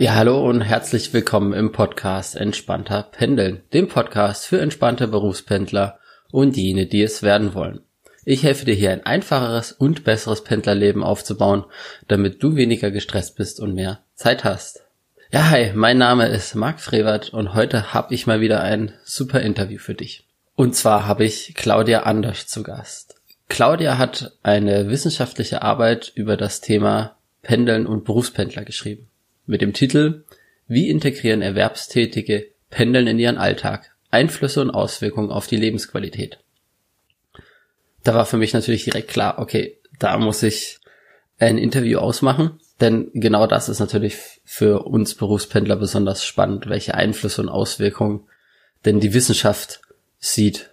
Ja, hallo und herzlich willkommen im Podcast Entspannter Pendeln, dem Podcast für entspannte Berufspendler und jene, die es werden wollen. Ich helfe dir hier ein einfacheres und besseres Pendlerleben aufzubauen, damit du weniger gestresst bist und mehr Zeit hast. Ja, hi, mein Name ist Marc Frevert und heute habe ich mal wieder ein super Interview für dich. Und zwar habe ich Claudia Anders zu Gast. Claudia hat eine wissenschaftliche Arbeit über das Thema Pendeln und Berufspendler geschrieben mit dem Titel Wie integrieren Erwerbstätige Pendeln in ihren Alltag? Einflüsse und Auswirkungen auf die Lebensqualität. Da war für mich natürlich direkt klar, okay, da muss ich ein Interview ausmachen, denn genau das ist natürlich für uns Berufspendler besonders spannend, welche Einflüsse und Auswirkungen denn die Wissenschaft sieht.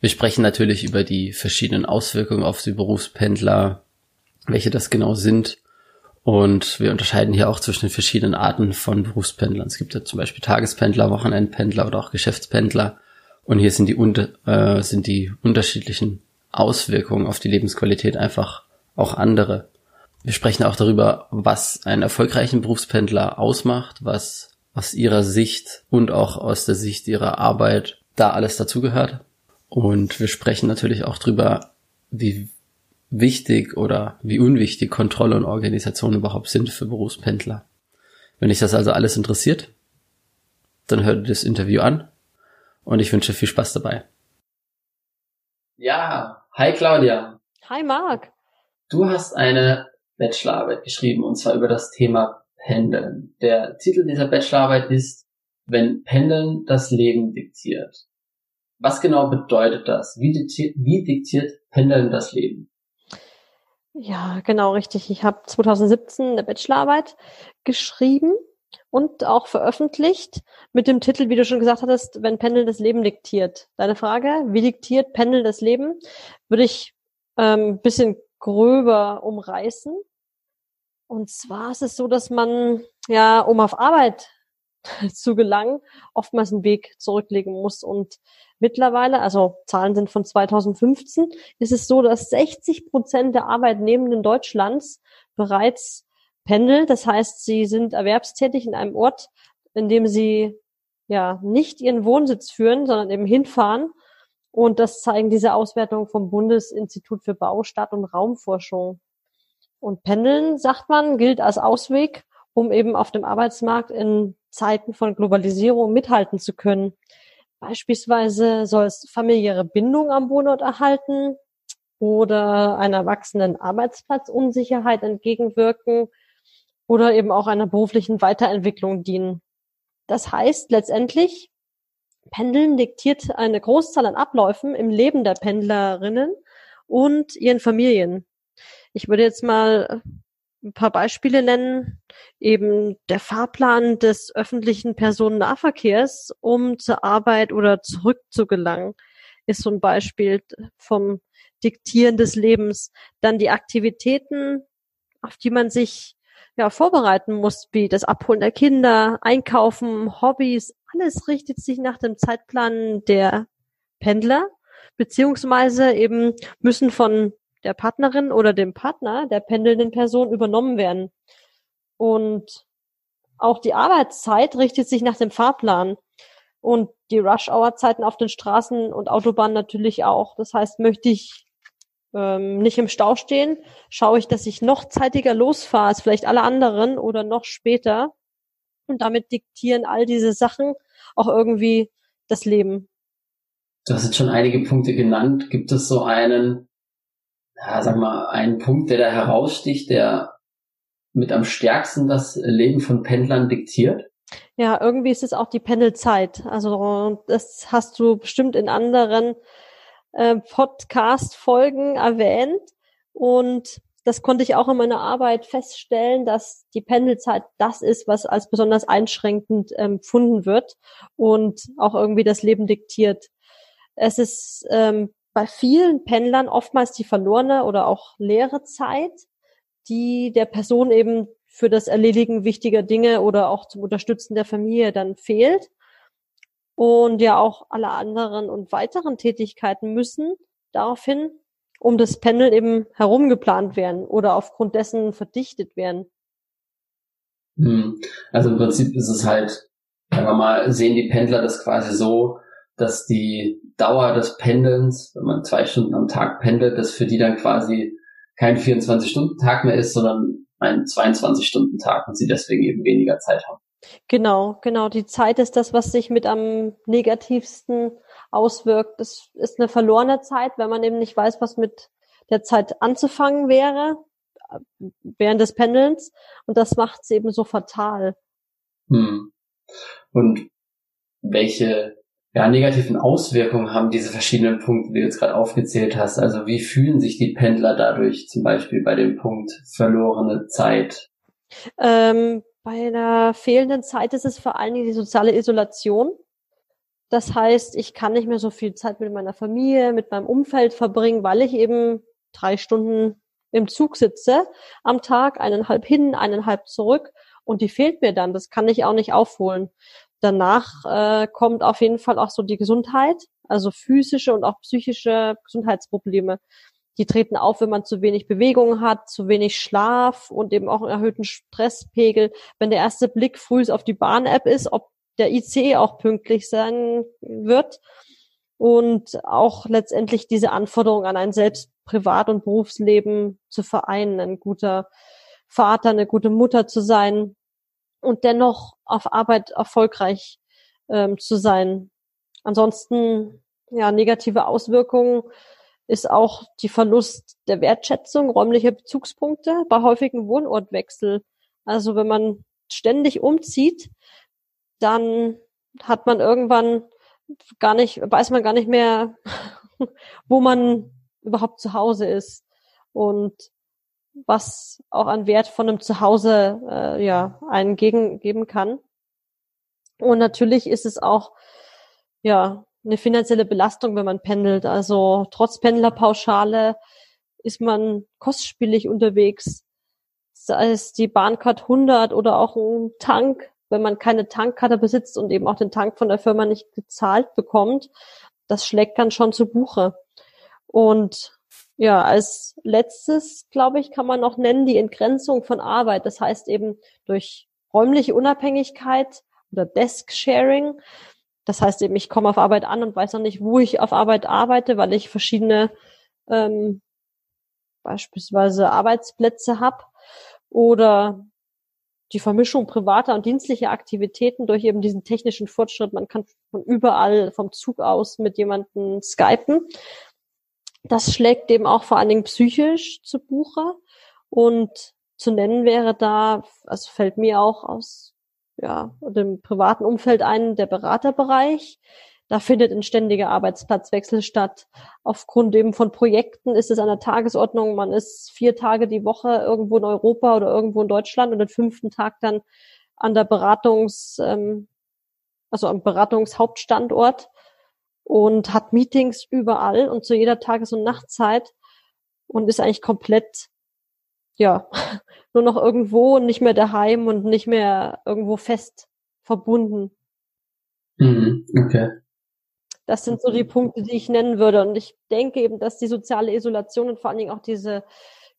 Wir sprechen natürlich über die verschiedenen Auswirkungen auf die Berufspendler, welche das genau sind, und wir unterscheiden hier auch zwischen den verschiedenen Arten von Berufspendlern. Es gibt ja zum Beispiel Tagespendler, Wochenendpendler oder auch Geschäftspendler. Und hier sind die, äh, sind die unterschiedlichen Auswirkungen auf die Lebensqualität einfach auch andere. Wir sprechen auch darüber, was einen erfolgreichen Berufspendler ausmacht, was aus ihrer Sicht und auch aus der Sicht ihrer Arbeit da alles dazugehört. Und wir sprechen natürlich auch darüber, wie wichtig oder wie unwichtig Kontrolle und Organisation überhaupt sind für Berufspendler. Wenn dich das also alles interessiert, dann hör dir das Interview an und ich wünsche viel Spaß dabei. Ja, hi Claudia. Hi Marc. Du hast eine Bachelorarbeit geschrieben und zwar über das Thema Pendeln. Der Titel dieser Bachelorarbeit ist Wenn Pendeln das Leben diktiert. Was genau bedeutet das? Wie diktiert, wie diktiert Pendeln das Leben? Ja, genau richtig. Ich habe 2017 eine Bachelorarbeit geschrieben und auch veröffentlicht mit dem Titel, wie du schon gesagt hattest, wenn Pendel das Leben diktiert. Deine Frage, wie diktiert Pendel das Leben, würde ich ähm, bisschen gröber umreißen. Und zwar ist es so, dass man ja, um auf Arbeit zu gelangen, oftmals einen Weg zurücklegen muss. Und mittlerweile, also Zahlen sind von 2015, ist es so, dass 60 Prozent der Arbeitnehmenden Deutschlands bereits pendeln. Das heißt, sie sind erwerbstätig in einem Ort, in dem sie ja nicht ihren Wohnsitz führen, sondern eben hinfahren. Und das zeigen diese Auswertungen vom Bundesinstitut für Bau, Stadt und Raumforschung. Und Pendeln, sagt man, gilt als Ausweg, um eben auf dem Arbeitsmarkt in Zeiten von Globalisierung mithalten zu können. Beispielsweise soll es familiäre Bindung am Wohnort erhalten oder einer wachsenden Arbeitsplatzunsicherheit entgegenwirken oder eben auch einer beruflichen Weiterentwicklung dienen. Das heißt letztendlich, Pendeln diktiert eine Großzahl an Abläufen im Leben der Pendlerinnen und ihren Familien. Ich würde jetzt mal ein paar Beispiele nennen. Eben der Fahrplan des öffentlichen Personennahverkehrs, um zur Arbeit oder zurück zu gelangen, ist so ein Beispiel vom Diktieren des Lebens. Dann die Aktivitäten, auf die man sich ja, vorbereiten muss, wie das Abholen der Kinder, Einkaufen, Hobbys, alles richtet sich nach dem Zeitplan der Pendler, beziehungsweise eben müssen von der Partnerin oder dem Partner der pendelnden Person übernommen werden. Und auch die Arbeitszeit richtet sich nach dem Fahrplan und die Rush-Hour-Zeiten auf den Straßen und Autobahnen natürlich auch. Das heißt, möchte ich ähm, nicht im Stau stehen, schaue ich, dass ich noch zeitiger losfahre als vielleicht alle anderen oder noch später. Und damit diktieren all diese Sachen auch irgendwie das Leben. Du hast jetzt schon einige Punkte genannt. Gibt es so einen ja, sag mal, ein Punkt, der da heraussticht, der mit am stärksten das Leben von Pendlern diktiert? Ja, irgendwie ist es auch die Pendelzeit. Also das hast du bestimmt in anderen äh, Podcast-Folgen erwähnt. Und das konnte ich auch in meiner Arbeit feststellen, dass die Pendelzeit das ist, was als besonders einschränkend empfunden wird und auch irgendwie das Leben diktiert. Es ist ähm, bei vielen Pendlern oftmals die verlorene oder auch leere Zeit, die der Person eben für das Erledigen wichtiger Dinge oder auch zum Unterstützen der Familie dann fehlt. Und ja auch alle anderen und weiteren Tätigkeiten müssen daraufhin um das Pendeln eben herumgeplant werden oder aufgrund dessen verdichtet werden. Hm. Also im Prinzip ist es halt, sagen wir mal, sehen die Pendler das quasi so, dass die Dauer des Pendelns, wenn man zwei Stunden am Tag pendelt, das für die dann quasi kein 24-Stunden-Tag mehr ist, sondern ein 22-Stunden-Tag und sie deswegen eben weniger Zeit haben. Genau, genau. Die Zeit ist das, was sich mit am negativsten auswirkt. Das ist eine verlorene Zeit, wenn man eben nicht weiß, was mit der Zeit anzufangen wäre während des Pendelns. Und das macht es eben so fatal. Hm. Und welche ja, negativen Auswirkungen haben diese verschiedenen Punkte, die du jetzt gerade aufgezählt hast? Also wie fühlen sich die Pendler dadurch zum Beispiel bei dem Punkt verlorene Zeit? Ähm, bei einer fehlenden Zeit ist es vor allen Dingen die soziale Isolation. Das heißt, ich kann nicht mehr so viel Zeit mit meiner Familie, mit meinem Umfeld verbringen, weil ich eben drei Stunden im Zug sitze am Tag, eineinhalb hin, eineinhalb zurück und die fehlt mir dann. Das kann ich auch nicht aufholen. Danach äh, kommt auf jeden Fall auch so die Gesundheit, also physische und auch psychische Gesundheitsprobleme. Die treten auf, wenn man zu wenig Bewegung hat, zu wenig Schlaf und eben auch einen erhöhten Stresspegel. Wenn der erste Blick früh auf die Bahn-App ist, ob der ICE auch pünktlich sein wird. Und auch letztendlich diese Anforderung an ein selbst Privat- und Berufsleben zu vereinen, ein guter Vater, eine gute Mutter zu sein und dennoch auf Arbeit erfolgreich ähm, zu sein. Ansonsten ja negative Auswirkungen ist auch die Verlust der Wertschätzung räumlicher Bezugspunkte bei häufigen Wohnortwechsel. Also wenn man ständig umzieht, dann hat man irgendwann gar nicht, weiß man gar nicht mehr, wo man überhaupt zu Hause ist und was auch an Wert von einem Zuhause äh, ja einen gegen, geben kann. Und natürlich ist es auch ja eine finanzielle Belastung, wenn man pendelt. Also trotz Pendlerpauschale ist man kostspielig unterwegs. Sei es die Bahncard 100 oder auch ein Tank, wenn man keine Tankkarte besitzt und eben auch den Tank von der Firma nicht gezahlt bekommt, das schlägt dann schon zu Buche. Und ja, als letztes, glaube ich, kann man noch nennen die Entgrenzung von Arbeit. Das heißt eben durch räumliche Unabhängigkeit oder Desk Sharing das heißt eben, ich komme auf Arbeit an und weiß noch nicht, wo ich auf Arbeit arbeite, weil ich verschiedene ähm, beispielsweise Arbeitsplätze habe oder die Vermischung privater und dienstlicher Aktivitäten durch eben diesen technischen Fortschritt. Man kann von überall vom Zug aus mit jemandem skypen. Das schlägt eben auch vor allen Dingen psychisch zu Buche. Und zu nennen wäre da, also fällt mir auch aus ja, im privaten Umfeld ein, der Beraterbereich. Da findet ein ständiger Arbeitsplatzwechsel statt. Aufgrund eben von Projekten ist es an der Tagesordnung. Man ist vier Tage die Woche irgendwo in Europa oder irgendwo in Deutschland und den fünften Tag dann an der Beratungs, ähm, also am Beratungshauptstandort und hat Meetings überall und zu jeder Tages- und Nachtzeit und ist eigentlich komplett ja, nur noch irgendwo und nicht mehr daheim und nicht mehr irgendwo fest verbunden. Mhm, okay. Das sind so die Punkte, die ich nennen würde. Und ich denke eben, dass die soziale Isolation und vor allen Dingen auch diese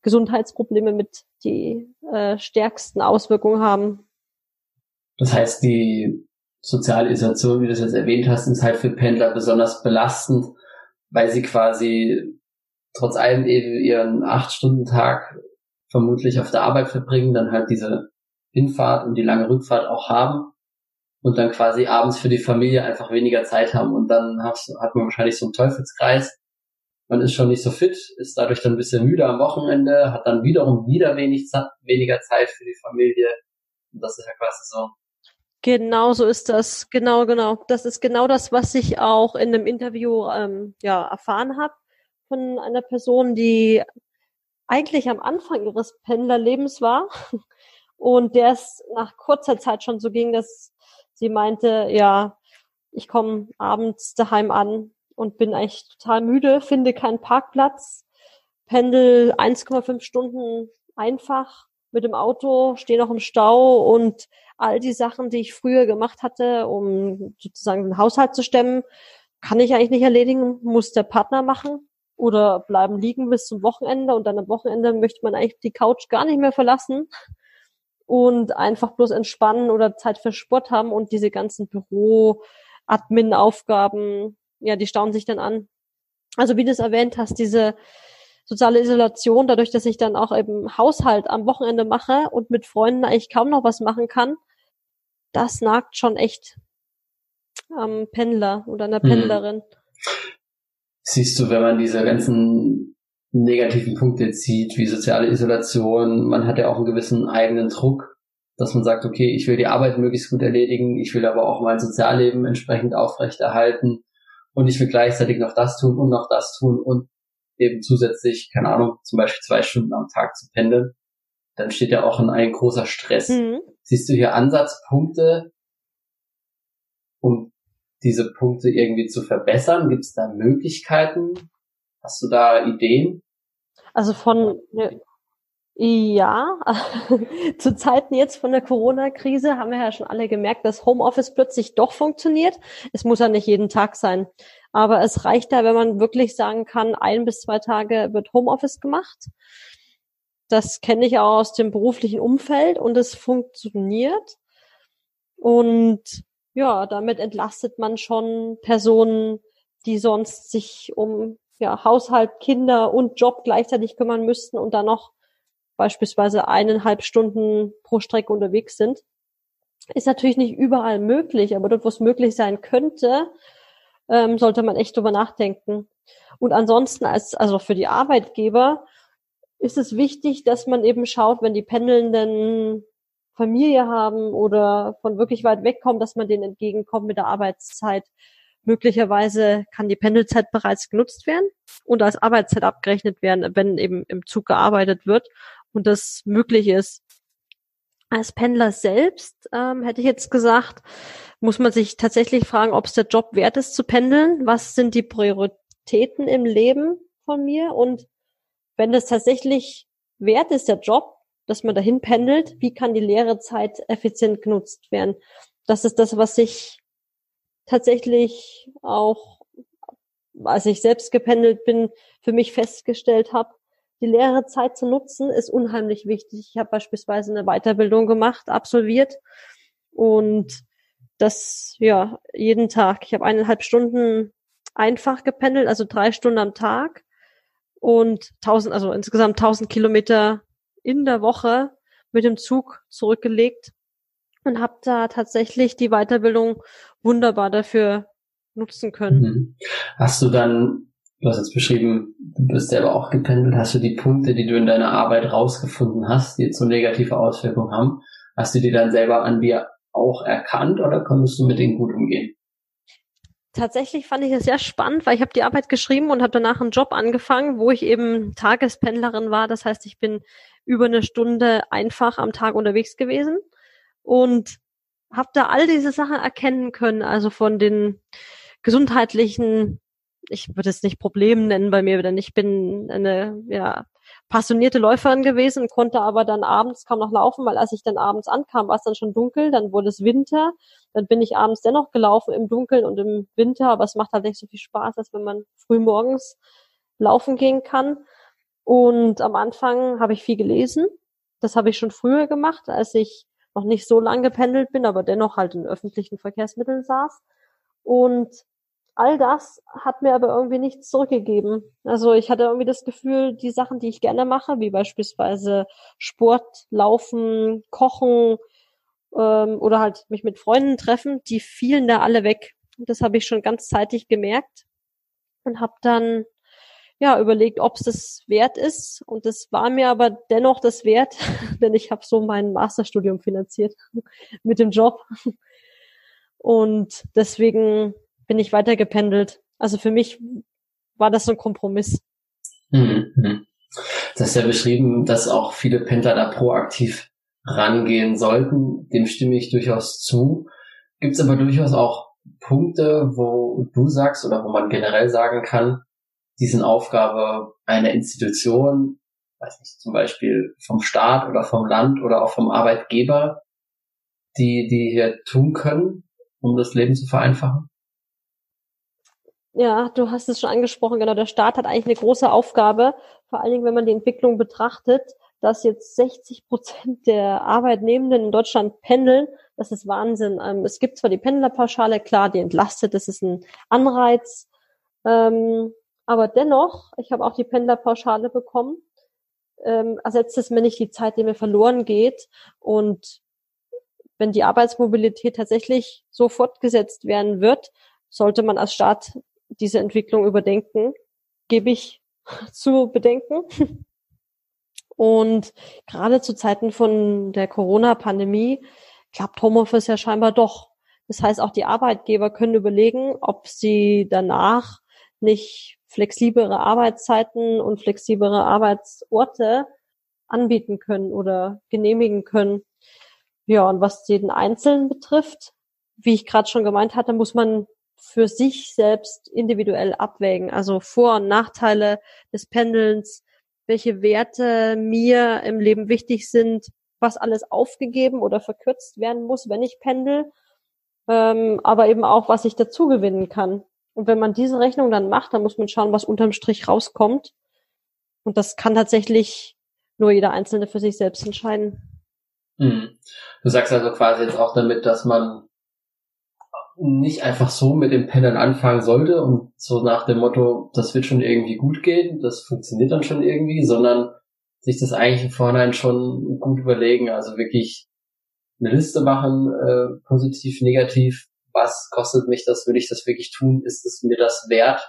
Gesundheitsprobleme mit die äh, stärksten Auswirkungen haben. Das heißt, die soziale Isolation, wie du es jetzt erwähnt hast, ist halt für Pendler besonders belastend, weil sie quasi trotz allem eben ihren Acht-Stunden-Tag vermutlich auf der Arbeit verbringen, dann halt diese Hinfahrt und die lange Rückfahrt auch haben und dann quasi abends für die Familie einfach weniger Zeit haben und dann hat, man wahrscheinlich so einen Teufelskreis. Man ist schon nicht so fit, ist dadurch dann ein bisschen müde am Wochenende, hat dann wiederum wieder wenig, weniger Zeit für die Familie. Und das ist ja quasi so. Genau so ist das. Genau, genau. Das ist genau das, was ich auch in einem Interview ähm, ja, erfahren habe von einer Person, die eigentlich am Anfang ihres Pendlerlebens war und der es nach kurzer Zeit schon so ging, dass sie meinte, ja, ich komme abends daheim an und bin eigentlich total müde, finde keinen Parkplatz, pendel 1,5 Stunden einfach mit dem Auto, stehe noch im Stau und all die Sachen, die ich früher gemacht hatte, um sozusagen den Haushalt zu stemmen, kann ich eigentlich nicht erledigen, muss der Partner machen oder bleiben liegen bis zum Wochenende und dann am Wochenende möchte man eigentlich die Couch gar nicht mehr verlassen. und einfach bloß entspannen oder Zeit für Sport haben und diese ganzen Büro-Admin-Aufgaben, ja, die staunen sich dann an. Also wie du es erwähnt hast, diese soziale Isolation, dadurch, dass ich dann auch eben Haushalt am Wochenende mache und mit Freunden eigentlich kaum noch was machen kann, das nagt schon echt am Pendler oder an der hm. Pendlerin. Siehst du, wenn man diese ganzen negativen Punkte zieht, wie soziale Isolation. Man hat ja auch einen gewissen eigenen Druck, dass man sagt, okay, ich will die Arbeit möglichst gut erledigen, ich will aber auch mein Sozialleben entsprechend aufrechterhalten und ich will gleichzeitig noch das tun und noch das tun und eben zusätzlich, keine Ahnung, zum Beispiel zwei Stunden am Tag zu pendeln. Dann steht ja auch in ein großer Stress. Mhm. Siehst du hier Ansatzpunkte, um diese Punkte irgendwie zu verbessern? Gibt es da Möglichkeiten? Hast du da Ideen? Also von, ja, zu Zeiten jetzt von der Corona-Krise haben wir ja schon alle gemerkt, dass Homeoffice plötzlich doch funktioniert. Es muss ja nicht jeden Tag sein. Aber es reicht da, wenn man wirklich sagen kann, ein bis zwei Tage wird Homeoffice gemacht. Das kenne ich auch aus dem beruflichen Umfeld und es funktioniert. Und ja, damit entlastet man schon Personen, die sonst sich um ja, Haushalt, Kinder und Job gleichzeitig kümmern müssten und dann noch beispielsweise eineinhalb Stunden pro Strecke unterwegs sind. Ist natürlich nicht überall möglich, aber dort, wo es möglich sein könnte, ähm, sollte man echt drüber nachdenken. Und ansonsten als, also für die Arbeitgeber ist es wichtig, dass man eben schaut, wenn die Pendelnden Familie haben oder von wirklich weit weg kommen, dass man denen entgegenkommt mit der Arbeitszeit. Möglicherweise kann die Pendelzeit bereits genutzt werden und als Arbeitszeit abgerechnet werden, wenn eben im Zug gearbeitet wird und das möglich ist. Als Pendler selbst ähm, hätte ich jetzt gesagt, muss man sich tatsächlich fragen, ob es der Job wert ist zu pendeln. Was sind die Prioritäten im Leben von mir? Und wenn das tatsächlich wert ist, der Job, dass man dahin pendelt, wie kann die leere Zeit effizient genutzt werden? Das ist das, was ich tatsächlich auch, als ich selbst gependelt bin, für mich festgestellt habe, die leere Zeit zu nutzen, ist unheimlich wichtig. Ich habe beispielsweise eine Weiterbildung gemacht, absolviert und das ja jeden Tag. Ich habe eineinhalb Stunden einfach gependelt, also drei Stunden am Tag und tausend, also insgesamt tausend Kilometer in der Woche mit dem Zug zurückgelegt und habe da tatsächlich die Weiterbildung wunderbar dafür nutzen können. Mhm. Hast du dann, du hast jetzt beschrieben, du bist selber auch gependelt, hast du die Punkte, die du in deiner Arbeit rausgefunden hast, die jetzt so negative Auswirkungen haben, hast du die dann selber an dir auch erkannt oder konntest du mit denen gut umgehen? Tatsächlich fand ich es sehr spannend, weil ich habe die Arbeit geschrieben und habe danach einen Job angefangen, wo ich eben Tagespendlerin war. Das heißt, ich bin über eine Stunde einfach am Tag unterwegs gewesen und habe da all diese Sachen erkennen können, also von den gesundheitlichen, ich würde es nicht Problemen nennen bei mir, denn ich bin eine ja, passionierte Läuferin gewesen, konnte aber dann abends kaum noch laufen, weil als ich dann abends ankam, war es dann schon dunkel, dann wurde es Winter, dann bin ich abends dennoch gelaufen im Dunkeln und im Winter, aber es macht halt nicht so viel Spaß, als wenn man früh morgens laufen gehen kann. Und am Anfang habe ich viel gelesen. Das habe ich schon früher gemacht, als ich noch nicht so lange gependelt bin, aber dennoch halt in öffentlichen Verkehrsmitteln saß. Und all das hat mir aber irgendwie nichts zurückgegeben. Also ich hatte irgendwie das Gefühl, die Sachen, die ich gerne mache, wie beispielsweise Sport, Laufen, Kochen ähm, oder halt mich mit Freunden treffen, die fielen da alle weg. Und das habe ich schon ganz zeitig gemerkt und habe dann ja, überlegt, ob es das wert ist. Und das war mir aber dennoch das wert, denn ich habe so mein Masterstudium finanziert mit dem Job. Und deswegen bin ich weiter gependelt. Also für mich war das so ein Kompromiss. Mhm. Das ist ja beschrieben, dass auch viele Pendler da proaktiv rangehen sollten. Dem stimme ich durchaus zu. Gibt es aber durchaus auch Punkte, wo du sagst oder wo man generell sagen kann, diesen Aufgabe einer Institution, weiß nicht, zum Beispiel vom Staat oder vom Land oder auch vom Arbeitgeber, die, die hier tun können, um das Leben zu vereinfachen? Ja, du hast es schon angesprochen, genau. Der Staat hat eigentlich eine große Aufgabe, vor allen Dingen, wenn man die Entwicklung betrachtet, dass jetzt 60 Prozent der Arbeitnehmenden in Deutschland pendeln. Das ist Wahnsinn. Ähm, es gibt zwar die Pendlerpauschale, klar, die entlastet, das ist ein Anreiz. Ähm, aber dennoch, ich habe auch die Pendlerpauschale bekommen, ähm, ersetzt es mir nicht die Zeit, die mir verloren geht. Und wenn die Arbeitsmobilität tatsächlich so fortgesetzt werden wird, sollte man als Staat diese Entwicklung überdenken. Gebe ich zu bedenken. Und gerade zu Zeiten von der Corona-Pandemie klappt Homeoffice ja scheinbar doch. Das heißt, auch die Arbeitgeber können überlegen, ob sie danach nicht flexiblere Arbeitszeiten und flexiblere Arbeitsorte anbieten können oder genehmigen können. Ja, und was jeden Einzelnen betrifft, wie ich gerade schon gemeint hatte, muss man für sich selbst individuell abwägen. Also Vor- und Nachteile des Pendelns, welche Werte mir im Leben wichtig sind, was alles aufgegeben oder verkürzt werden muss, wenn ich pendel, ähm, aber eben auch, was ich dazu gewinnen kann. Und wenn man diese Rechnung dann macht, dann muss man schauen, was unterm Strich rauskommt. Und das kann tatsächlich nur jeder Einzelne für sich selbst entscheiden. Mhm. Du sagst also quasi jetzt auch damit, dass man nicht einfach so mit dem Pendeln anfangen sollte und so nach dem Motto, das wird schon irgendwie gut gehen, das funktioniert dann schon irgendwie, sondern sich das eigentlich im Vorhinein schon gut überlegen, also wirklich eine Liste machen, äh, positiv, negativ, was kostet mich das, will ich das wirklich tun, ist es mir das wert?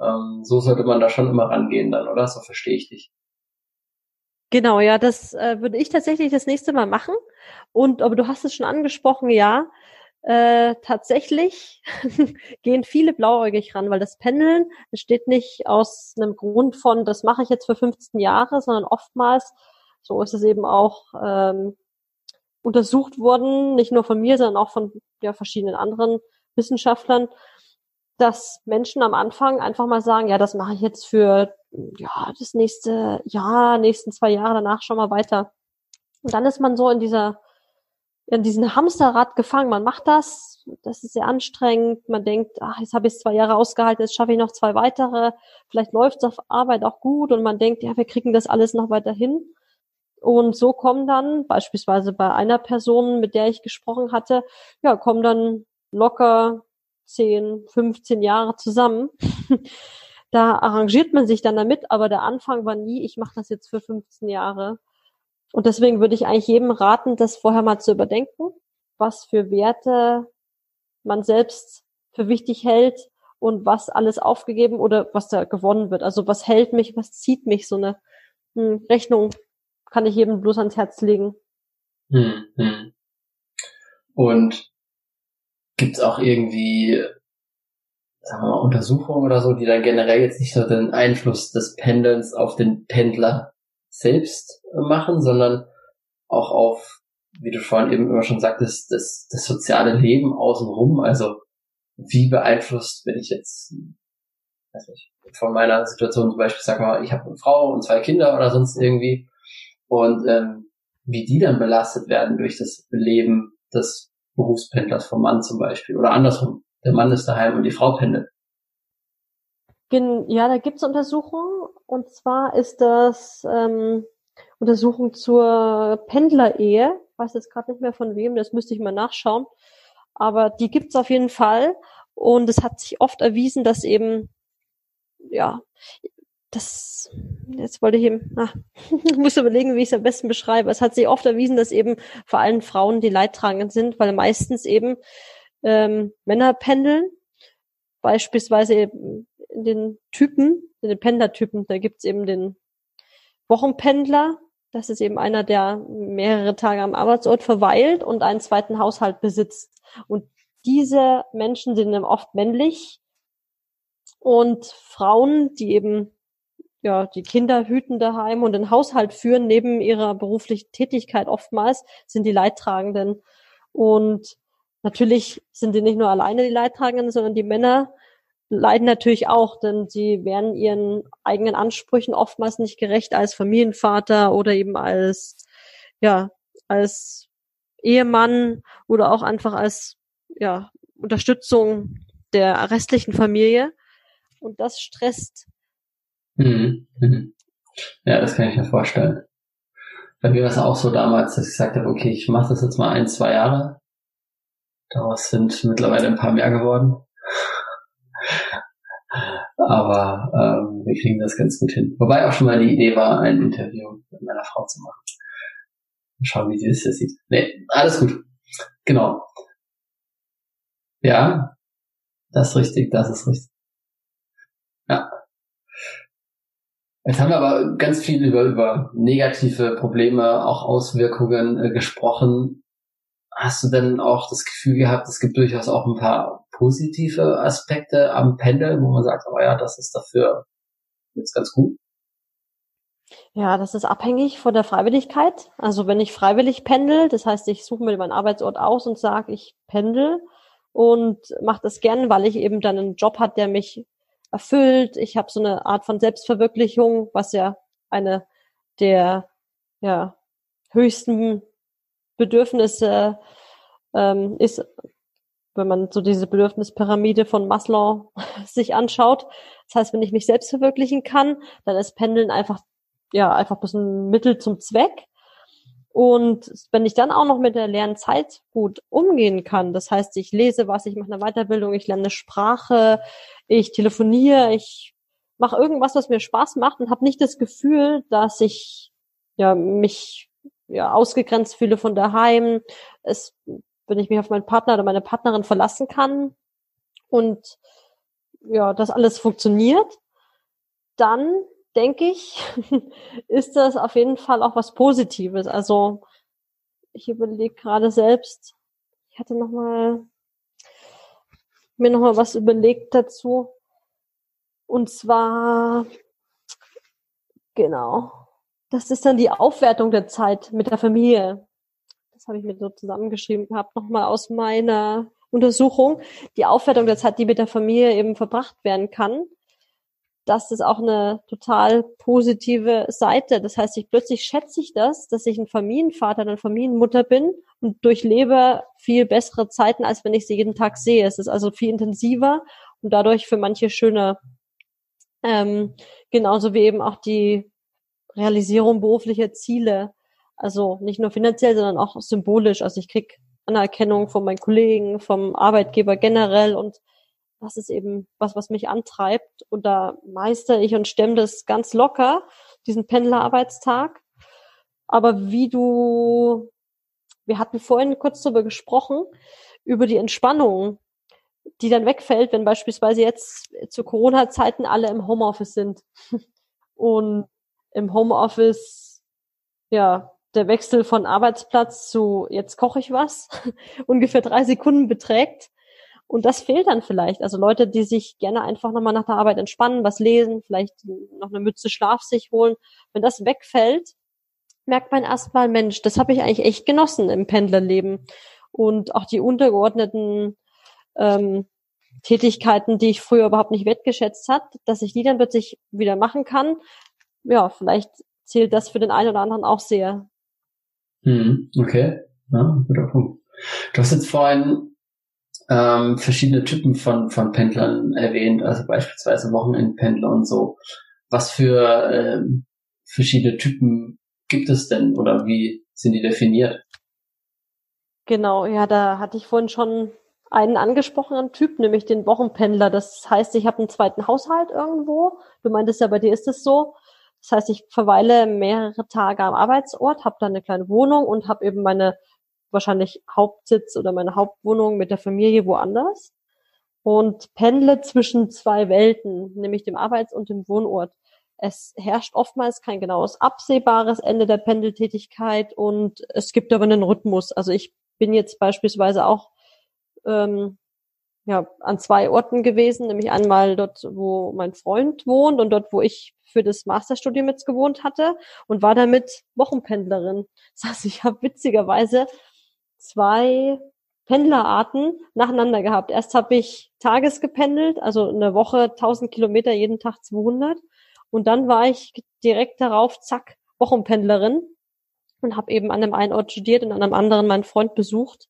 Ähm, so sollte man da schon immer rangehen dann, oder? So verstehe ich dich. Genau, ja, das äh, würde ich tatsächlich das nächste Mal machen. Und aber du hast es schon angesprochen, ja, äh, tatsächlich gehen viele blauäugig ran, weil das Pendeln entsteht nicht aus einem Grund von, das mache ich jetzt für 15 Jahre, sondern oftmals, so ist es eben auch ähm, untersucht worden, nicht nur von mir, sondern auch von ja, verschiedenen anderen Wissenschaftlern, dass Menschen am Anfang einfach mal sagen, ja, das mache ich jetzt für ja das nächste Jahr, nächsten zwei Jahre danach schon mal weiter. Und dann ist man so in dieser in diesen Hamsterrad gefangen. Man macht das, das ist sehr anstrengend. Man denkt, ach, jetzt habe ich zwei Jahre ausgehalten, jetzt schaffe ich noch zwei weitere. Vielleicht läuft es auf Arbeit auch gut und man denkt, ja, wir kriegen das alles noch weiter hin. Und so kommen dann, beispielsweise bei einer Person, mit der ich gesprochen hatte, ja, kommen dann locker 10, 15 Jahre zusammen. da arrangiert man sich dann damit, aber der Anfang war nie, ich mache das jetzt für 15 Jahre. Und deswegen würde ich eigentlich jedem raten, das vorher mal zu überdenken, was für Werte man selbst für wichtig hält und was alles aufgegeben oder was da gewonnen wird. Also was hält mich, was zieht mich, so eine hm, Rechnung kann ich jedem bloß ans Herz legen. Hm, hm. Und gibt's auch irgendwie, sagen wir mal, Untersuchungen oder so, die dann generell jetzt nicht nur den Einfluss des Pendelns auf den Pendler selbst machen, sondern auch auf, wie du vorhin eben immer schon sagtest, das, das soziale Leben außenrum. Also wie beeinflusst, wenn ich jetzt, weiß nicht, von meiner Situation zum Beispiel sag mal, ich habe eine Frau und zwei Kinder oder sonst irgendwie und ähm, wie die dann belastet werden durch das Leben des Berufspendlers vom Mann zum Beispiel oder andersrum. Der Mann ist daheim und die Frau pendelt. Ja, da gibt's Untersuchungen und zwar ist das ähm, Untersuchung zur Pendlerehe. Ich weiß jetzt gerade nicht mehr von wem, das müsste ich mal nachschauen. Aber die gibt's auf jeden Fall. Und es hat sich oft erwiesen, dass eben, ja, das, jetzt wollte ich eben, ach, ich muss überlegen, wie ich es am besten beschreibe. Es hat sich oft erwiesen, dass eben vor allem Frauen die Leidtragenden sind, weil meistens eben ähm, Männer pendeln, beispielsweise den Typen, in den Pendlertypen, da gibt's eben den Wochenpendler, das ist eben einer, der mehrere Tage am Arbeitsort verweilt und einen zweiten Haushalt besitzt. Und diese Menschen sind dann oft männlich und Frauen, die eben ja, die Kinder hüten daheim und den Haushalt führen neben ihrer beruflichen Tätigkeit oftmals sind die Leidtragenden. Und natürlich sind die nicht nur alleine die Leidtragenden, sondern die Männer leiden natürlich auch, denn sie werden ihren eigenen Ansprüchen oftmals nicht gerecht als Familienvater oder eben als, ja, als Ehemann oder auch einfach als, ja, Unterstützung der restlichen Familie. Und das stresst Mhm. Mhm. Ja, das kann ich mir vorstellen. Bei mir war es auch so damals, dass ich gesagt habe, okay, ich mache das jetzt mal ein, zwei Jahre. Daraus sind mittlerweile ein paar mehr geworden. Aber ähm, wir kriegen das ganz gut hin. Wobei auch schon mal die Idee war, ein Interview mit meiner Frau zu machen. Schauen, wie sie das sieht. Nee, alles gut. Genau. Ja, das ist richtig, das ist richtig. Ja. Jetzt haben wir aber ganz viel über, über negative Probleme, auch Auswirkungen äh, gesprochen. Hast du denn auch das Gefühl gehabt, es gibt durchaus auch ein paar positive Aspekte am Pendel, wo man sagt, oh ja, das ist dafür jetzt ganz gut? Ja, das ist abhängig von der Freiwilligkeit. Also wenn ich freiwillig pendel, das heißt, ich suche mir meinen Arbeitsort aus und sage, ich pendel und mache das gern, weil ich eben dann einen Job hat, der mich erfüllt. Ich habe so eine Art von Selbstverwirklichung, was ja eine der ja, höchsten Bedürfnisse ähm, ist, wenn man so diese Bedürfnispyramide von Maslow sich anschaut. Das heißt, wenn ich mich selbst verwirklichen kann, dann ist Pendeln einfach ja einfach ein bisschen Mittel zum Zweck. Und wenn ich dann auch noch mit der leeren Zeit gut umgehen kann, das heißt, ich lese was, ich mache eine Weiterbildung, ich lerne Sprache, ich telefoniere, ich mache irgendwas, was mir Spaß macht und habe nicht das Gefühl, dass ich ja mich ja ausgegrenzt fühle von daheim. Es, wenn ich mich auf meinen Partner oder meine Partnerin verlassen kann und ja, das alles funktioniert, dann denke ich, ist das auf jeden Fall auch was Positives. Also ich überlege gerade selbst, ich hatte noch mal mir noch mal was überlegt dazu. Und zwar genau, das ist dann die Aufwertung der Zeit mit der Familie. Habe ich mir so zusammengeschrieben gehabt, nochmal aus meiner Untersuchung. Die Aufwertung der Zeit, die mit der Familie eben verbracht werden kann das ist auch eine total positive Seite. Das heißt, ich plötzlich schätze ich das, dass ich ein Familienvater, eine Familienmutter bin und durchlebe viel bessere Zeiten, als wenn ich sie jeden Tag sehe. Es ist also viel intensiver und dadurch für manche schöner. Ähm, genauso wie eben auch die Realisierung beruflicher Ziele. Also nicht nur finanziell, sondern auch symbolisch. Also ich krieg Anerkennung von meinen Kollegen, vom Arbeitgeber generell und das ist eben was, was mich antreibt. Und da meister ich und stemme das ganz locker, diesen Pendlerarbeitstag. Aber wie du, wir hatten vorhin kurz darüber gesprochen, über die Entspannung, die dann wegfällt, wenn beispielsweise jetzt zu Corona-Zeiten alle im Homeoffice sind. Und im Homeoffice, ja, der Wechsel von Arbeitsplatz zu jetzt koche ich was ungefähr drei Sekunden beträgt und das fehlt dann vielleicht. Also Leute, die sich gerne einfach nochmal nach der Arbeit entspannen, was lesen, vielleicht noch eine Mütze Schlaf sich holen. Wenn das wegfällt, merkt man erstmal, Mensch, das habe ich eigentlich echt genossen im Pendlerleben. Und auch die untergeordneten ähm, Tätigkeiten, die ich früher überhaupt nicht wertgeschätzt hat, dass ich die dann plötzlich wieder machen kann. Ja, vielleicht zählt das für den einen oder anderen auch sehr. Hm, okay, ja, guter Punkt. Du hast jetzt vorhin ähm, verschiedene Typen von, von Pendlern erwähnt, also beispielsweise Wochenendpendler und so. Was für ähm, verschiedene Typen gibt es denn oder wie sind die definiert? Genau, ja, da hatte ich vorhin schon einen angesprochenen Typ, nämlich den Wochenpendler. Das heißt, ich habe einen zweiten Haushalt irgendwo. Du meintest ja, bei dir ist es so. Das heißt, ich verweile mehrere Tage am Arbeitsort, habe dann eine kleine Wohnung und habe eben meine wahrscheinlich Hauptsitz oder meine Hauptwohnung mit der Familie woanders und pendle zwischen zwei Welten, nämlich dem Arbeits- und dem Wohnort. Es herrscht oftmals kein genaues absehbares Ende der Pendeltätigkeit und es gibt aber einen Rhythmus. Also ich bin jetzt beispielsweise auch ähm, ja, an zwei Orten gewesen, nämlich einmal dort, wo mein Freund wohnt und dort, wo ich für das Masterstudium jetzt gewohnt hatte und war damit Wochenpendlerin. Das heißt, ich habe witzigerweise zwei Pendlerarten nacheinander gehabt. Erst habe ich Tages gependelt, also eine Woche 1000 Kilometer, jeden Tag 200. Und dann war ich direkt darauf, zack, Wochenpendlerin und habe eben an einem einen Ort studiert und an einem anderen meinen Freund besucht.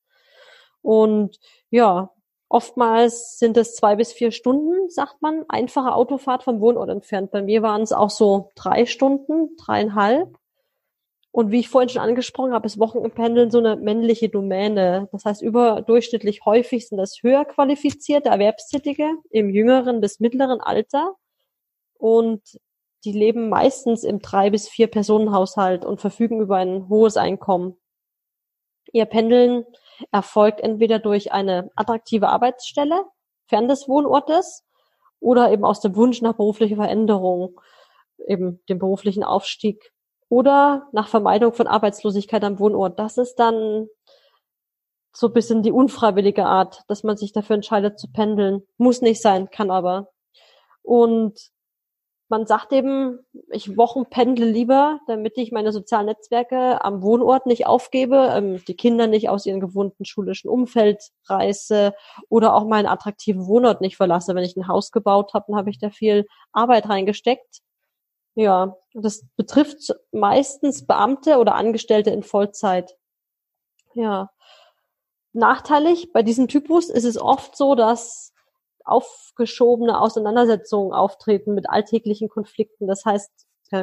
Und ja, oftmals sind es zwei bis vier Stunden, sagt man, einfache Autofahrt vom Wohnort entfernt. Bei mir waren es auch so drei Stunden, dreieinhalb. Und wie ich vorhin schon angesprochen habe, ist Wochenendpendeln so eine männliche Domäne. Das heißt, überdurchschnittlich häufig sind das höher qualifizierte Erwerbstätige im jüngeren bis mittleren Alter. Und die leben meistens im drei bis vier Personenhaushalt und verfügen über ein hohes Einkommen. Ihr Pendeln erfolgt entweder durch eine attraktive Arbeitsstelle fern des Wohnortes oder eben aus dem Wunsch nach beruflicher Veränderung, eben dem beruflichen Aufstieg oder nach Vermeidung von Arbeitslosigkeit am Wohnort. Das ist dann so ein bisschen die unfreiwillige Art, dass man sich dafür entscheidet zu pendeln. Muss nicht sein, kann aber. Und man sagt eben, ich wochenpendle lieber, damit ich meine sozialen Netzwerke am Wohnort nicht aufgebe, ähm, die Kinder nicht aus ihrem gewohnten schulischen Umfeld reiße oder auch meinen attraktiven Wohnort nicht verlasse. Wenn ich ein Haus gebaut habe, dann habe ich da viel Arbeit reingesteckt. Ja, das betrifft meistens Beamte oder Angestellte in Vollzeit. Ja. Nachteilig bei diesem Typus ist es oft so, dass aufgeschobene Auseinandersetzungen auftreten mit alltäglichen Konflikten. Das heißt,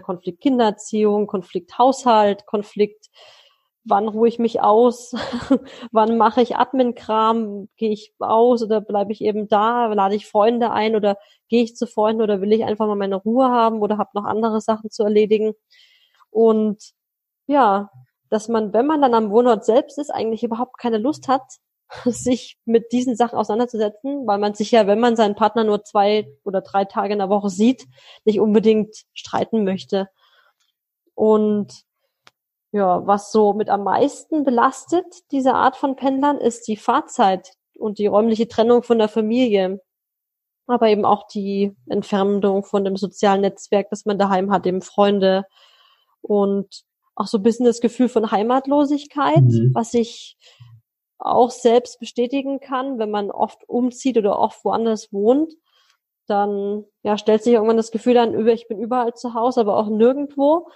Konflikt Kindererziehung, Konflikt Haushalt, Konflikt, wann ruhe ich mich aus, wann mache ich Admin-Kram, gehe ich aus oder bleibe ich eben da, lade ich Freunde ein oder gehe ich zu Freunden oder will ich einfach mal meine Ruhe haben oder habe noch andere Sachen zu erledigen. Und ja, dass man, wenn man dann am Wohnort selbst ist, eigentlich überhaupt keine Lust hat, sich mit diesen Sachen auseinanderzusetzen, weil man sich ja, wenn man seinen Partner nur zwei oder drei Tage in der Woche sieht, nicht unbedingt streiten möchte. Und ja, was so mit am meisten belastet, diese Art von Pendlern, ist die Fahrzeit und die räumliche Trennung von der Familie. Aber eben auch die Entfernung von dem sozialen Netzwerk, das man daheim hat, eben Freunde und auch so ein bisschen das Gefühl von Heimatlosigkeit, mhm. was ich auch selbst bestätigen kann, wenn man oft umzieht oder oft woanders wohnt, dann ja, stellt sich irgendwann das Gefühl an, ich bin überall zu Hause, aber auch nirgendwo.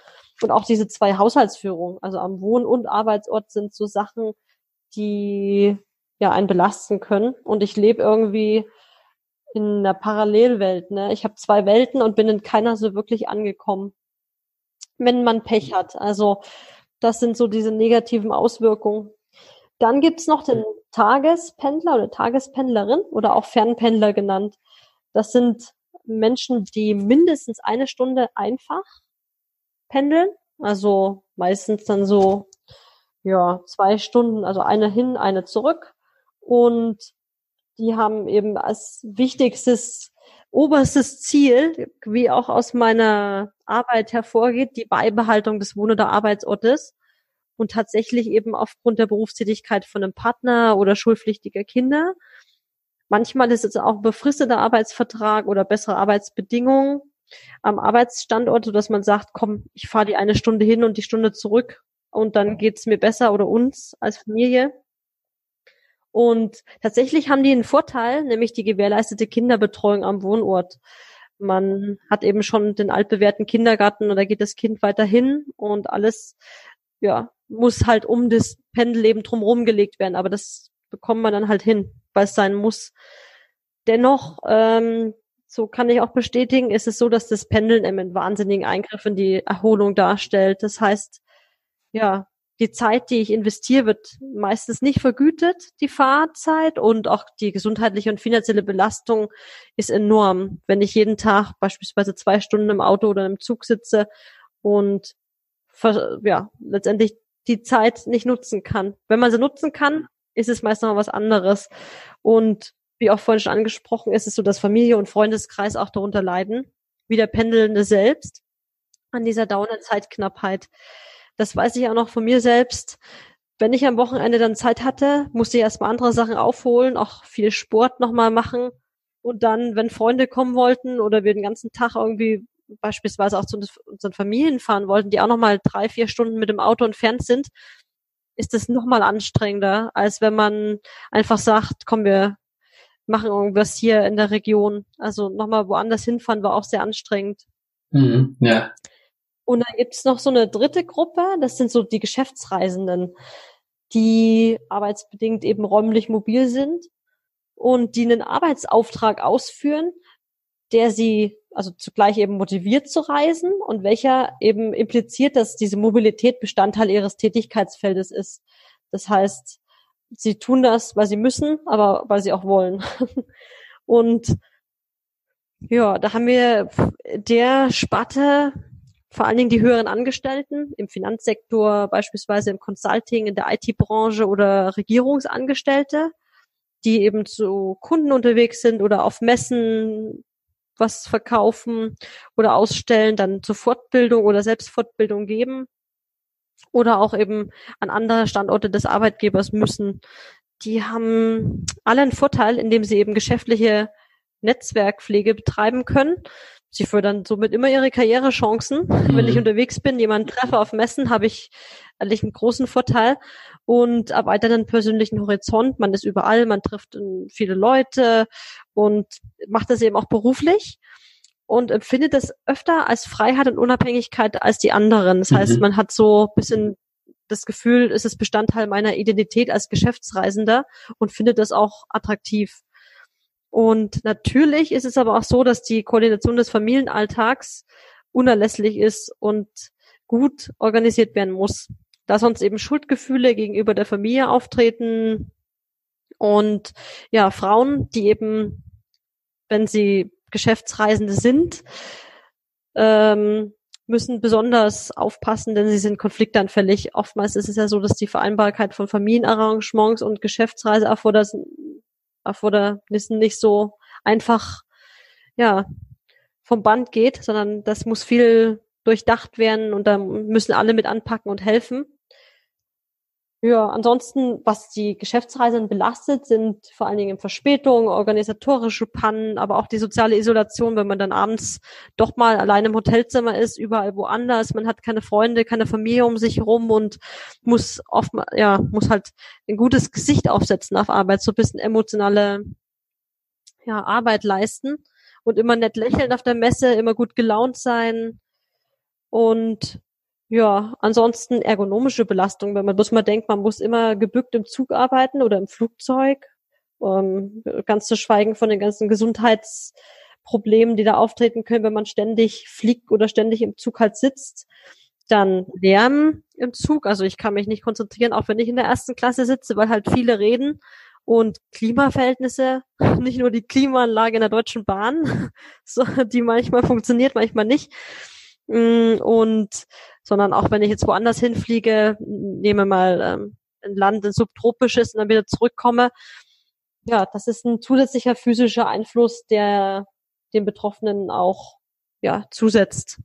Und auch diese zwei Haushaltsführungen, also am Wohn- und Arbeitsort sind so Sachen, die ja einen belasten können. Und ich lebe irgendwie in einer Parallelwelt. Ne? Ich habe zwei Welten und bin in keiner so wirklich angekommen, wenn man Pech hat. Also das sind so diese negativen Auswirkungen, dann gibt's noch den Tagespendler oder Tagespendlerin oder auch Fernpendler genannt. Das sind Menschen, die mindestens eine Stunde einfach pendeln. Also meistens dann so, ja, zwei Stunden, also eine hin, eine zurück. Und die haben eben als wichtigstes, oberstes Ziel, wie auch aus meiner Arbeit hervorgeht, die Beibehaltung des Wohn- oder Arbeitsortes und tatsächlich eben aufgrund der Berufstätigkeit von einem Partner oder schulpflichtiger Kinder. Manchmal ist es auch ein befristeter Arbeitsvertrag oder bessere Arbeitsbedingungen am Arbeitsstandort, so dass man sagt, komm, ich fahre die eine Stunde hin und die Stunde zurück und dann geht's mir besser oder uns als Familie. Und tatsächlich haben die einen Vorteil, nämlich die gewährleistete Kinderbetreuung am Wohnort. Man hat eben schon den altbewährten Kindergarten und da geht das Kind weiterhin und alles ja, muss halt um das Pendelleben drumherum gelegt werden, aber das bekommt man dann halt hin, weil es sein muss. Dennoch, ähm, so kann ich auch bestätigen, ist es so, dass das Pendeln einen wahnsinnigen Eingriff in die Erholung darstellt. Das heißt, ja, die Zeit, die ich investiere, wird meistens nicht vergütet, die Fahrzeit und auch die gesundheitliche und finanzielle Belastung ist enorm. Wenn ich jeden Tag beispielsweise zwei Stunden im Auto oder im Zug sitze und ja, letztendlich die Zeit nicht nutzen kann. Wenn man sie nutzen kann, ist es meist noch was anderes. Und wie auch vorhin schon angesprochen, ist es so, dass Familie und Freundeskreis auch darunter leiden, wie der Pendelnde selbst an dieser dauernden Zeitknappheit. Das weiß ich auch noch von mir selbst. Wenn ich am Wochenende dann Zeit hatte, musste ich erstmal andere Sachen aufholen, auch viel Sport nochmal machen. Und dann, wenn Freunde kommen wollten oder wir den ganzen Tag irgendwie beispielsweise auch zu unseren Familien fahren wollten, die auch nochmal drei, vier Stunden mit dem Auto entfernt sind, ist es nochmal anstrengender, als wenn man einfach sagt, komm, wir machen irgendwas hier in der Region. Also nochmal woanders hinfahren war auch sehr anstrengend. Mhm, ja. Und dann gibt's noch so eine dritte Gruppe, das sind so die Geschäftsreisenden, die arbeitsbedingt eben räumlich mobil sind und die einen Arbeitsauftrag ausführen, der sie also zugleich eben motiviert zu reisen und welcher eben impliziert, dass diese Mobilität Bestandteil ihres Tätigkeitsfeldes ist. Das heißt, sie tun das, weil sie müssen, aber weil sie auch wollen. und ja, da haben wir der Sparte vor allen Dingen die höheren Angestellten im Finanzsektor, beispielsweise im Consulting, in der IT-Branche oder Regierungsangestellte, die eben zu Kunden unterwegs sind oder auf Messen was verkaufen oder ausstellen, dann zur Fortbildung oder Selbstfortbildung geben oder auch eben an andere Standorte des Arbeitgebers müssen. Die haben alle einen Vorteil, indem sie eben geschäftliche Netzwerkpflege betreiben können. Sie fördern somit immer ihre Karrierechancen. Mhm. Wenn ich unterwegs bin, jemanden treffe auf Messen, habe ich eigentlich einen großen Vorteil und erweitert den persönlichen Horizont. Man ist überall, man trifft viele Leute und macht das eben auch beruflich und empfindet das öfter als Freiheit und Unabhängigkeit als die anderen. Das heißt, mhm. man hat so ein bisschen das Gefühl, es ist Bestandteil meiner Identität als Geschäftsreisender und findet das auch attraktiv. Und natürlich ist es aber auch so, dass die Koordination des Familienalltags unerlässlich ist und gut organisiert werden muss. Da sonst eben Schuldgefühle gegenüber der Familie auftreten und ja, Frauen, die eben, wenn sie Geschäftsreisende sind, ähm, müssen besonders aufpassen, denn sie sind konfliktanfällig. Oftmals ist es ja so, dass die Vereinbarkeit von Familienarrangements und Geschäftsreise Erfordernissen nicht so einfach, ja, vom Band geht, sondern das muss viel durchdacht werden und da müssen alle mit anpacken und helfen. Ja, ansonsten, was die Geschäftsreisen belastet, sind vor allen Dingen Verspätungen, organisatorische Pannen, aber auch die soziale Isolation, wenn man dann abends doch mal allein im Hotelzimmer ist, überall woanders. Man hat keine Freunde, keine Familie um sich herum und muss oft, ja, muss halt ein gutes Gesicht aufsetzen auf Arbeit, so ein bisschen emotionale, ja, Arbeit leisten und immer nett lächeln auf der Messe, immer gut gelaunt sein und ja, ansonsten ergonomische Belastung, wenn man bloß mal denkt, man muss immer gebückt im Zug arbeiten oder im Flugzeug, ähm, ganz zu schweigen von den ganzen Gesundheitsproblemen, die da auftreten können, wenn man ständig fliegt oder ständig im Zug halt sitzt. Dann Lärm im Zug, also ich kann mich nicht konzentrieren, auch wenn ich in der ersten Klasse sitze, weil halt viele reden und Klimaverhältnisse, nicht nur die Klimaanlage in der Deutschen Bahn, die manchmal funktioniert, manchmal nicht. Mm, und sondern auch wenn ich jetzt woanders hinfliege, nehme mal ähm, ein Land, ein subtropisches und dann wieder zurückkomme. Ja, das ist ein zusätzlicher physischer Einfluss, der den Betroffenen auch ja, zusetzt.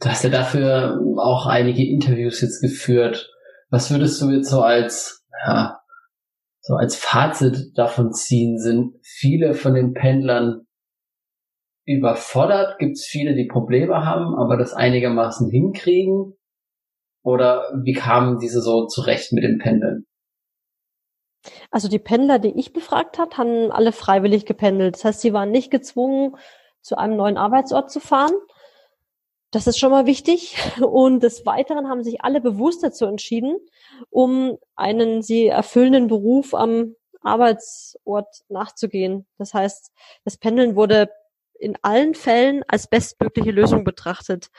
Du hast ja dafür auch einige Interviews jetzt geführt. Was würdest du jetzt so als, ja, so als Fazit davon ziehen? Sind viele von den Pendlern überfordert? Gibt es viele, die Probleme haben, aber das einigermaßen hinkriegen? Oder wie kamen diese so zurecht mit dem Pendeln? Also die Pendler, die ich befragt habe, haben alle freiwillig gependelt. Das heißt, sie waren nicht gezwungen, zu einem neuen Arbeitsort zu fahren. Das ist schon mal wichtig. Und des Weiteren haben sich alle bewusst dazu entschieden, um einen sie erfüllenden Beruf am Arbeitsort nachzugehen. Das heißt, das Pendeln wurde in allen Fällen als bestmögliche Lösung betrachtet.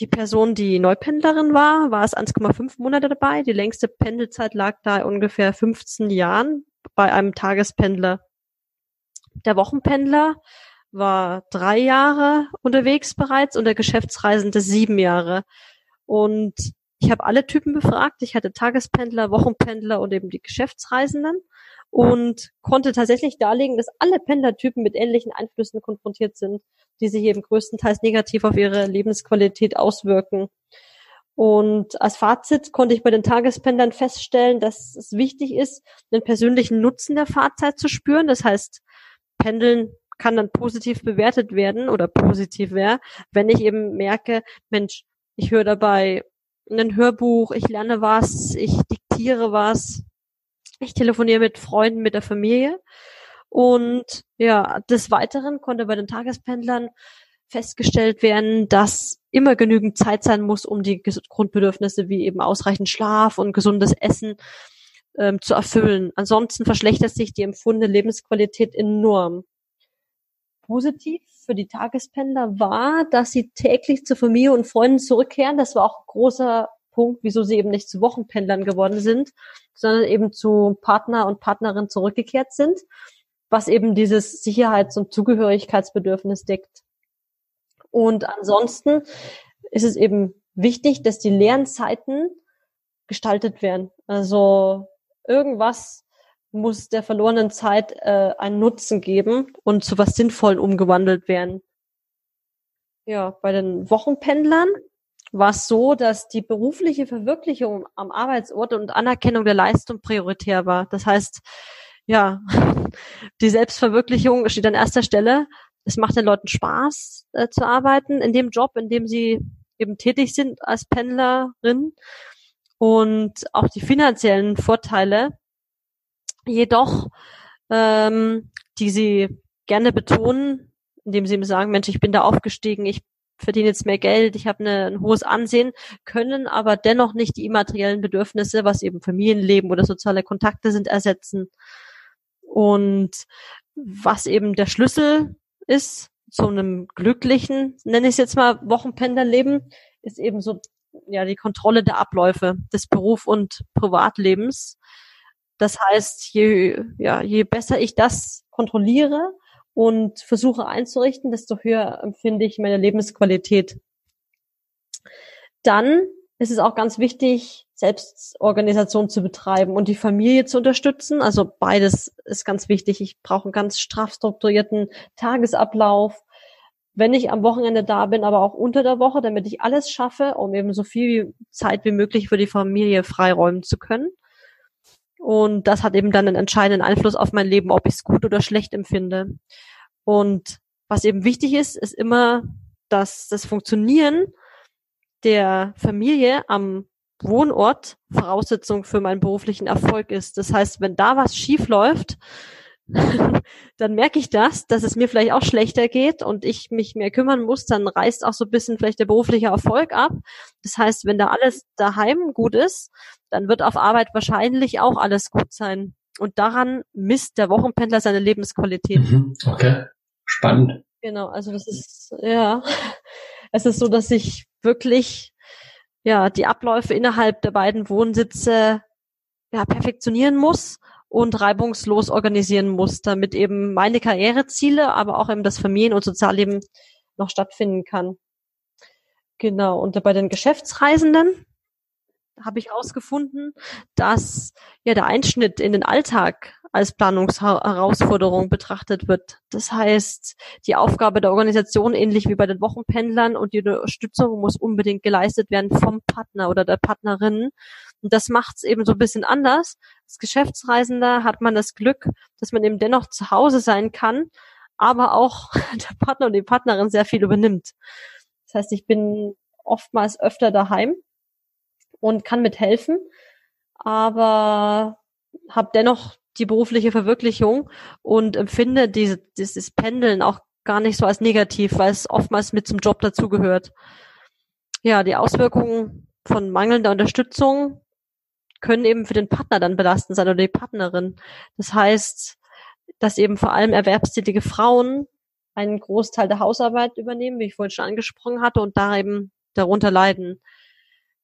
Die Person, die Neupendlerin war, war es 1,5 Monate dabei. Die längste Pendelzeit lag da ungefähr 15 Jahren bei einem Tagespendler. Der Wochenpendler war drei Jahre unterwegs bereits und der Geschäftsreisende sieben Jahre. Und ich habe alle Typen befragt. Ich hatte Tagespendler, Wochenpendler und eben die Geschäftsreisenden und konnte tatsächlich darlegen, dass alle Pendlertypen mit ähnlichen Einflüssen konfrontiert sind, die sich eben größtenteils negativ auf ihre Lebensqualität auswirken. Und als Fazit konnte ich bei den Tagespendlern feststellen, dass es wichtig ist, den persönlichen Nutzen der Fahrzeit zu spüren. Das heißt, Pendeln kann dann positiv bewertet werden oder positiv wäre, wenn ich eben merke, Mensch, ich höre dabei ein Hörbuch, ich lerne was, ich diktiere was, ich telefoniere mit Freunden, mit der Familie. Und ja, des Weiteren konnte bei den Tagespendlern festgestellt werden, dass immer genügend Zeit sein muss, um die Grundbedürfnisse wie eben ausreichend Schlaf und gesundes Essen ähm, zu erfüllen. Ansonsten verschlechtert sich die empfundene Lebensqualität enorm. Positiv für die Tagespendler war, dass sie täglich zur Familie und Freunden zurückkehren. Das war auch ein großer Punkt, wieso sie eben nicht zu Wochenpendlern geworden sind, sondern eben zu Partner und Partnerin zurückgekehrt sind, was eben dieses Sicherheits- und Zugehörigkeitsbedürfnis deckt. Und ansonsten ist es eben wichtig, dass die Lernzeiten gestaltet werden. Also irgendwas muss der verlorenen Zeit äh, einen Nutzen geben und zu was Sinnvollen umgewandelt werden. Ja, bei den Wochenpendlern war es so, dass die berufliche Verwirklichung am Arbeitsort und Anerkennung der Leistung prioritär war. Das heißt, ja, die Selbstverwirklichung steht an erster Stelle. Es macht den Leuten Spaß äh, zu arbeiten in dem Job, in dem sie eben tätig sind als Pendlerin und auch die finanziellen Vorteile. Jedoch, ähm, die sie gerne betonen, indem sie mir sagen, Mensch, ich bin da aufgestiegen, ich verdiene jetzt mehr Geld, ich habe ein hohes Ansehen, können aber dennoch nicht die immateriellen Bedürfnisse, was eben Familienleben oder soziale Kontakte sind, ersetzen. Und was eben der Schlüssel ist zu einem glücklichen, nenne ich es jetzt mal, Wochenpenderleben, ist eben so ja die Kontrolle der Abläufe des Beruf und Privatlebens. Das heißt, je, ja, je besser ich das kontrolliere und versuche einzurichten, desto höher empfinde ich meine Lebensqualität. Dann ist es auch ganz wichtig, Selbstorganisation zu betreiben und die Familie zu unterstützen. Also beides ist ganz wichtig. Ich brauche einen ganz straff strukturierten Tagesablauf, wenn ich am Wochenende da bin, aber auch unter der Woche, damit ich alles schaffe, um eben so viel Zeit wie möglich für die Familie freiräumen zu können. Und das hat eben dann einen entscheidenden Einfluss auf mein Leben, ob ich es gut oder schlecht empfinde. Und was eben wichtig ist, ist immer, dass das Funktionieren der Familie am Wohnort Voraussetzung für meinen beruflichen Erfolg ist. Das heißt, wenn da was schief läuft, dann merke ich das, dass es mir vielleicht auch schlechter geht und ich mich mehr kümmern muss, dann reißt auch so ein bisschen vielleicht der berufliche Erfolg ab. Das heißt, wenn da alles daheim gut ist, dann wird auf Arbeit wahrscheinlich auch alles gut sein. Und daran misst der Wochenpendler seine Lebensqualität. Mhm, okay, spannend. Genau, also das ist, ja, es ist so, dass ich wirklich, ja, die Abläufe innerhalb der beiden Wohnsitze, ja, perfektionieren muss und reibungslos organisieren muss, damit eben meine Karriereziele, aber auch eben das Familien- und Sozialleben noch stattfinden kann. Genau. Und bei den Geschäftsreisenden habe ich herausgefunden, dass ja der Einschnitt in den Alltag als Planungsherausforderung betrachtet wird. Das heißt, die Aufgabe der Organisation, ähnlich wie bei den Wochenpendlern und die Unterstützung muss unbedingt geleistet werden vom Partner oder der Partnerin. Und das macht es eben so ein bisschen anders. Als Geschäftsreisender hat man das Glück, dass man eben dennoch zu Hause sein kann, aber auch der Partner und die Partnerin sehr viel übernimmt. Das heißt, ich bin oftmals öfter daheim und kann mithelfen, aber habe dennoch die berufliche Verwirklichung und empfinde diese, dieses Pendeln auch gar nicht so als negativ, weil es oftmals mit zum Job dazugehört. Ja, die Auswirkungen von mangelnder Unterstützung können eben für den Partner dann belastend sein oder die Partnerin. Das heißt, dass eben vor allem erwerbstätige Frauen einen Großteil der Hausarbeit übernehmen, wie ich vorhin schon angesprochen hatte, und da eben darunter leiden.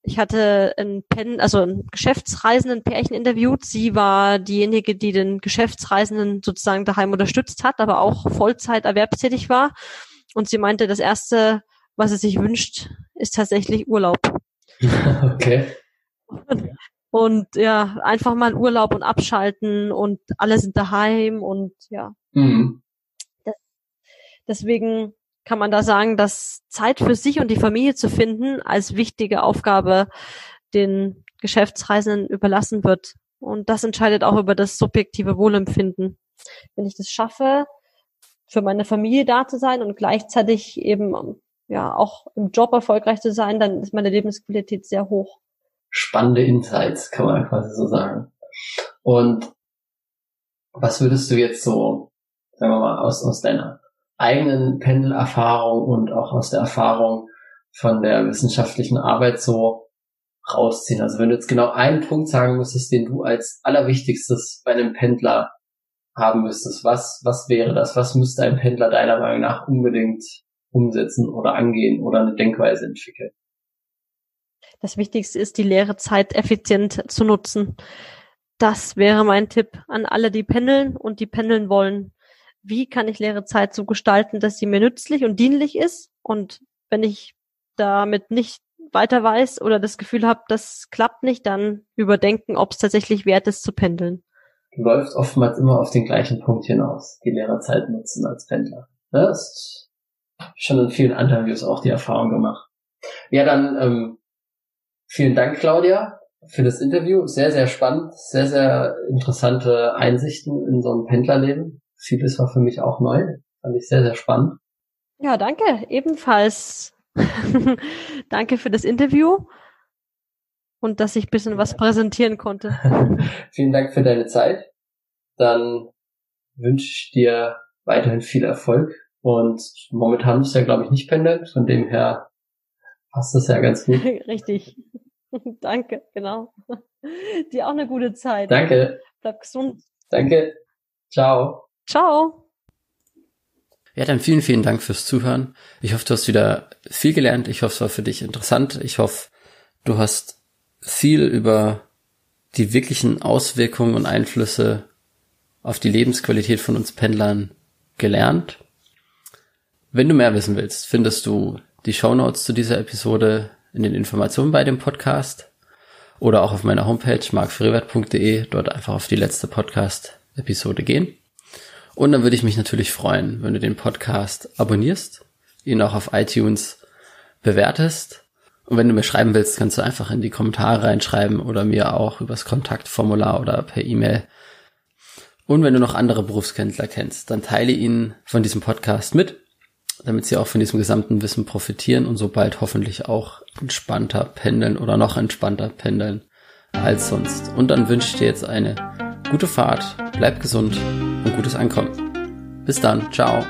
Ich hatte ein Pen, also ein Geschäftsreisenden Pärchen interviewt. Sie war diejenige, die den Geschäftsreisenden sozusagen daheim unterstützt hat, aber auch Vollzeit erwerbstätig war. Und sie meinte, das erste, was sie sich wünscht, ist tatsächlich Urlaub. Okay. Und, und ja, einfach mal Urlaub und abschalten und alle sind daheim und ja. Mhm. Das, deswegen kann man da sagen, dass Zeit für sich und die Familie zu finden als wichtige Aufgabe den Geschäftsreisenden überlassen wird. Und das entscheidet auch über das subjektive Wohlempfinden. Wenn ich das schaffe, für meine Familie da zu sein und gleichzeitig eben ja auch im Job erfolgreich zu sein, dann ist meine Lebensqualität sehr hoch. Spannende Insights, kann man quasi so sagen. Und was würdest du jetzt so, sagen wir mal, aus, aus deiner eigenen Pendelerfahrung und auch aus der Erfahrung von der wissenschaftlichen Arbeit so rausziehen? Also wenn du jetzt genau einen Punkt sagen müsstest, den du als allerwichtigstes bei einem Pendler haben müsstest, was, was wäre das? Was müsste ein Pendler deiner Meinung nach unbedingt umsetzen oder angehen oder eine Denkweise entwickeln? Das Wichtigste ist, die leere Zeit effizient zu nutzen. Das wäre mein Tipp an alle, die pendeln und die pendeln wollen. Wie kann ich leere Zeit so gestalten, dass sie mir nützlich und dienlich ist? Und wenn ich damit nicht weiter weiß oder das Gefühl habe, das klappt nicht, dann überdenken, ob es tatsächlich wert ist zu pendeln. Du läufst oftmals immer auf den gleichen Punkt hinaus, die Lehrerzeit nutzen als Pendler. Das ist schon in vielen Interviews auch die Erfahrung gemacht. Ja, dann ähm, vielen Dank, Claudia, für das Interview. Sehr, sehr spannend, sehr, sehr interessante Einsichten in so ein Pendlerleben. Vieles war für mich auch neu. Fand ich sehr, sehr spannend. Ja, danke. Ebenfalls Danke für das Interview und dass ich ein bisschen was präsentieren konnte. Vielen Dank für deine Zeit. Dann wünsche ich dir weiterhin viel Erfolg und momentan du ja, glaube ich, nicht pendeln. Von dem her passt das ja ganz gut. Richtig. Danke, genau. Dir auch eine gute Zeit. Danke. Bleib gesund. Danke. Ciao. Ciao. Ja, dann vielen, vielen Dank fürs Zuhören. Ich hoffe, du hast wieder viel gelernt. Ich hoffe, es war für dich interessant. Ich hoffe, du hast viel über die wirklichen Auswirkungen und Einflüsse auf die Lebensqualität von uns Pendlern gelernt. Wenn du mehr wissen willst, findest du die Show Notes zu dieser Episode in den Informationen bei dem Podcast oder auch auf meiner Homepage markfrevert.de, dort einfach auf die letzte Podcast-Episode gehen. Und dann würde ich mich natürlich freuen, wenn du den Podcast abonnierst, ihn auch auf iTunes bewertest. Und wenn du mir schreiben willst, kannst du einfach in die Kommentare reinschreiben oder mir auch übers Kontaktformular oder per E-Mail. Und wenn du noch andere Berufskennler kennst, dann teile ihnen von diesem Podcast mit, damit sie auch von diesem gesamten Wissen profitieren und so bald hoffentlich auch entspannter pendeln oder noch entspannter pendeln als sonst. Und dann wünsche ich dir jetzt eine gute Fahrt, bleib gesund und gutes Ankommen. Bis dann, ciao.